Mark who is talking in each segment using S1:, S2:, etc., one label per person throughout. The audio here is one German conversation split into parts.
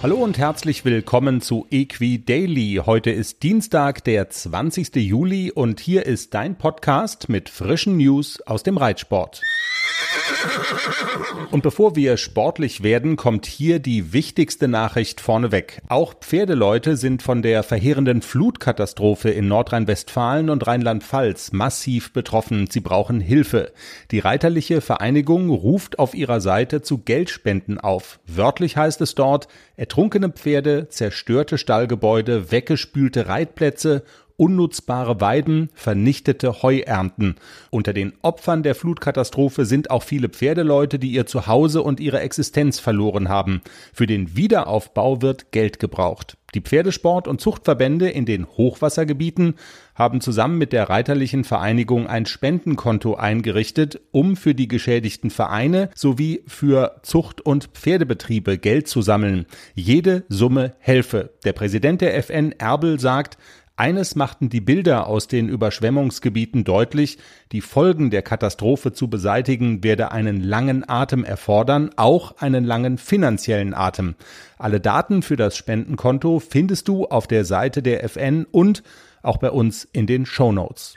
S1: Hallo und herzlich willkommen zu Equi Daily. Heute ist Dienstag, der 20. Juli und hier ist dein Podcast mit frischen News aus dem Reitsport. Und bevor wir sportlich werden, kommt hier die wichtigste Nachricht vorneweg. Auch Pferdeleute sind von der verheerenden Flutkatastrophe in Nordrhein-Westfalen und Rheinland-Pfalz massiv betroffen. Sie brauchen Hilfe. Die Reiterliche Vereinigung ruft auf ihrer Seite zu Geldspenden auf. Wörtlich heißt es dort, ertrunkene Pferde, zerstörte Stallgebäude, weggespülte Reitplätze unnutzbare Weiden, vernichtete Heuernten. Unter den Opfern der Flutkatastrophe sind auch viele Pferdeleute, die ihr Zuhause und ihre Existenz verloren haben. Für den Wiederaufbau wird Geld gebraucht. Die Pferdesport- und Zuchtverbände in den Hochwassergebieten haben zusammen mit der Reiterlichen Vereinigung ein Spendenkonto eingerichtet, um für die geschädigten Vereine sowie für Zucht- und Pferdebetriebe Geld zu sammeln. Jede Summe helfe. Der Präsident der FN Erbel sagt, eines machten die Bilder aus den Überschwemmungsgebieten deutlich, die Folgen der Katastrophe zu beseitigen werde einen langen Atem erfordern, auch einen langen finanziellen Atem. Alle Daten für das Spendenkonto findest du auf der Seite der FN und auch bei uns in den Show Notes.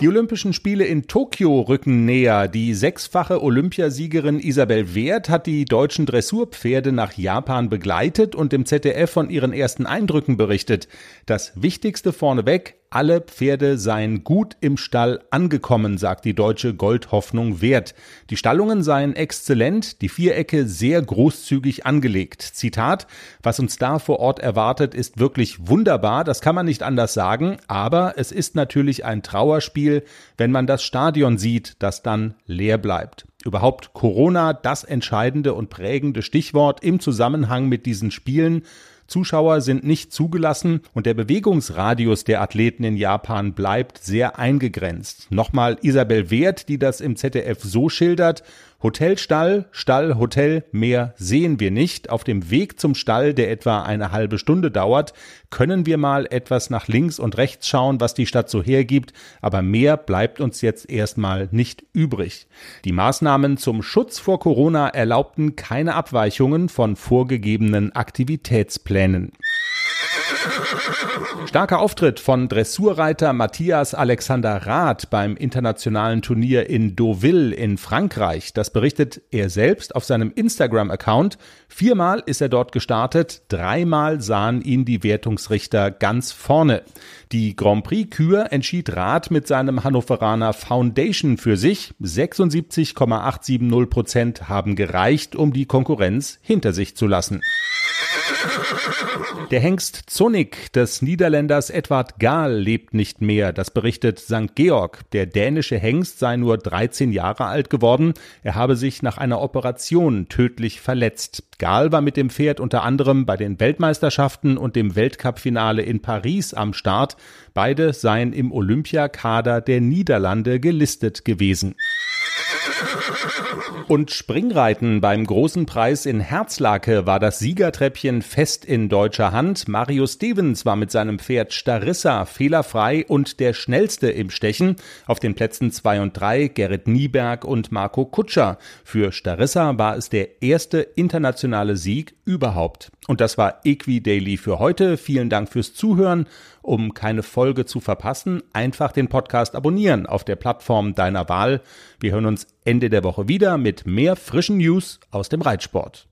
S1: Die Olympischen Spiele in Tokio rücken näher. Die sechsfache Olympiasiegerin Isabel Wert hat die deutschen Dressurpferde nach Japan begleitet und im ZDF von ihren ersten Eindrücken berichtet. Das Wichtigste vorneweg, alle Pferde seien gut im Stall angekommen, sagt die deutsche Goldhoffnung Wert. Die Stallungen seien exzellent, die Vierecke sehr großzügig angelegt. Zitat, was uns da vor Ort erwartet, ist wirklich wunderbar, das kann man nicht anders sagen, aber es ist natürlich ein Trauerspiel, wenn man das Stadion sieht, das dann leer bleibt. Überhaupt Corona das entscheidende und prägende Stichwort im Zusammenhang mit diesen Spielen. Zuschauer sind nicht zugelassen und der Bewegungsradius der Athleten in Japan bleibt sehr eingegrenzt. Nochmal Isabel Wert, die das im ZDF so schildert, Hotelstall, Stall, Hotel, mehr sehen wir nicht. Auf dem Weg zum Stall, der etwa eine halbe Stunde dauert, können wir mal etwas nach links und rechts schauen, was die Stadt so hergibt, aber mehr bleibt uns jetzt erstmal nicht übrig. Die Maßnahmen zum Schutz vor Corona erlaubten keine Abweichungen von vorgegebenen Aktivitätsplänen. Starker Auftritt von Dressurreiter Matthias Alexander Rath beim internationalen Turnier in Deauville in Frankreich. Das berichtet er selbst auf seinem Instagram-Account. Viermal ist er dort gestartet, dreimal sahen ihn die Wertungsrichter ganz vorne. Die Grand Prix-Kür entschied Rath mit seinem Hannoveraner Foundation für sich. 76,870 Prozent haben gereicht, um die Konkurrenz hinter sich zu lassen. Der Hengst Zonik des Niederländers Edward Gahl lebt nicht mehr. Das berichtet St. Georg. Der dänische Hengst sei nur 13 Jahre alt geworden. Er habe sich nach einer Operation tödlich verletzt. Gahl war mit dem Pferd unter anderem bei den Weltmeisterschaften und dem Weltcupfinale in Paris am Start. Beide seien im Olympiakader der Niederlande gelistet gewesen. Und Springreiten beim großen Preis in Herzlake war das Siegertreppchen fest in deutscher Hand. Mario Stevens war mit seinem Pferd Starissa fehlerfrei und der schnellste im Stechen. Auf den Plätzen zwei und drei Gerrit Nieberg und Marco Kutscher. Für Starissa war es der erste internationale Sieg überhaupt. Und das war Equi Daily für heute. Vielen Dank fürs Zuhören. Um keine Folge zu verpassen, einfach den Podcast abonnieren auf der Plattform deiner Wahl. Wir hören uns Ende der Woche wieder mit mehr frischen News aus dem Reitsport.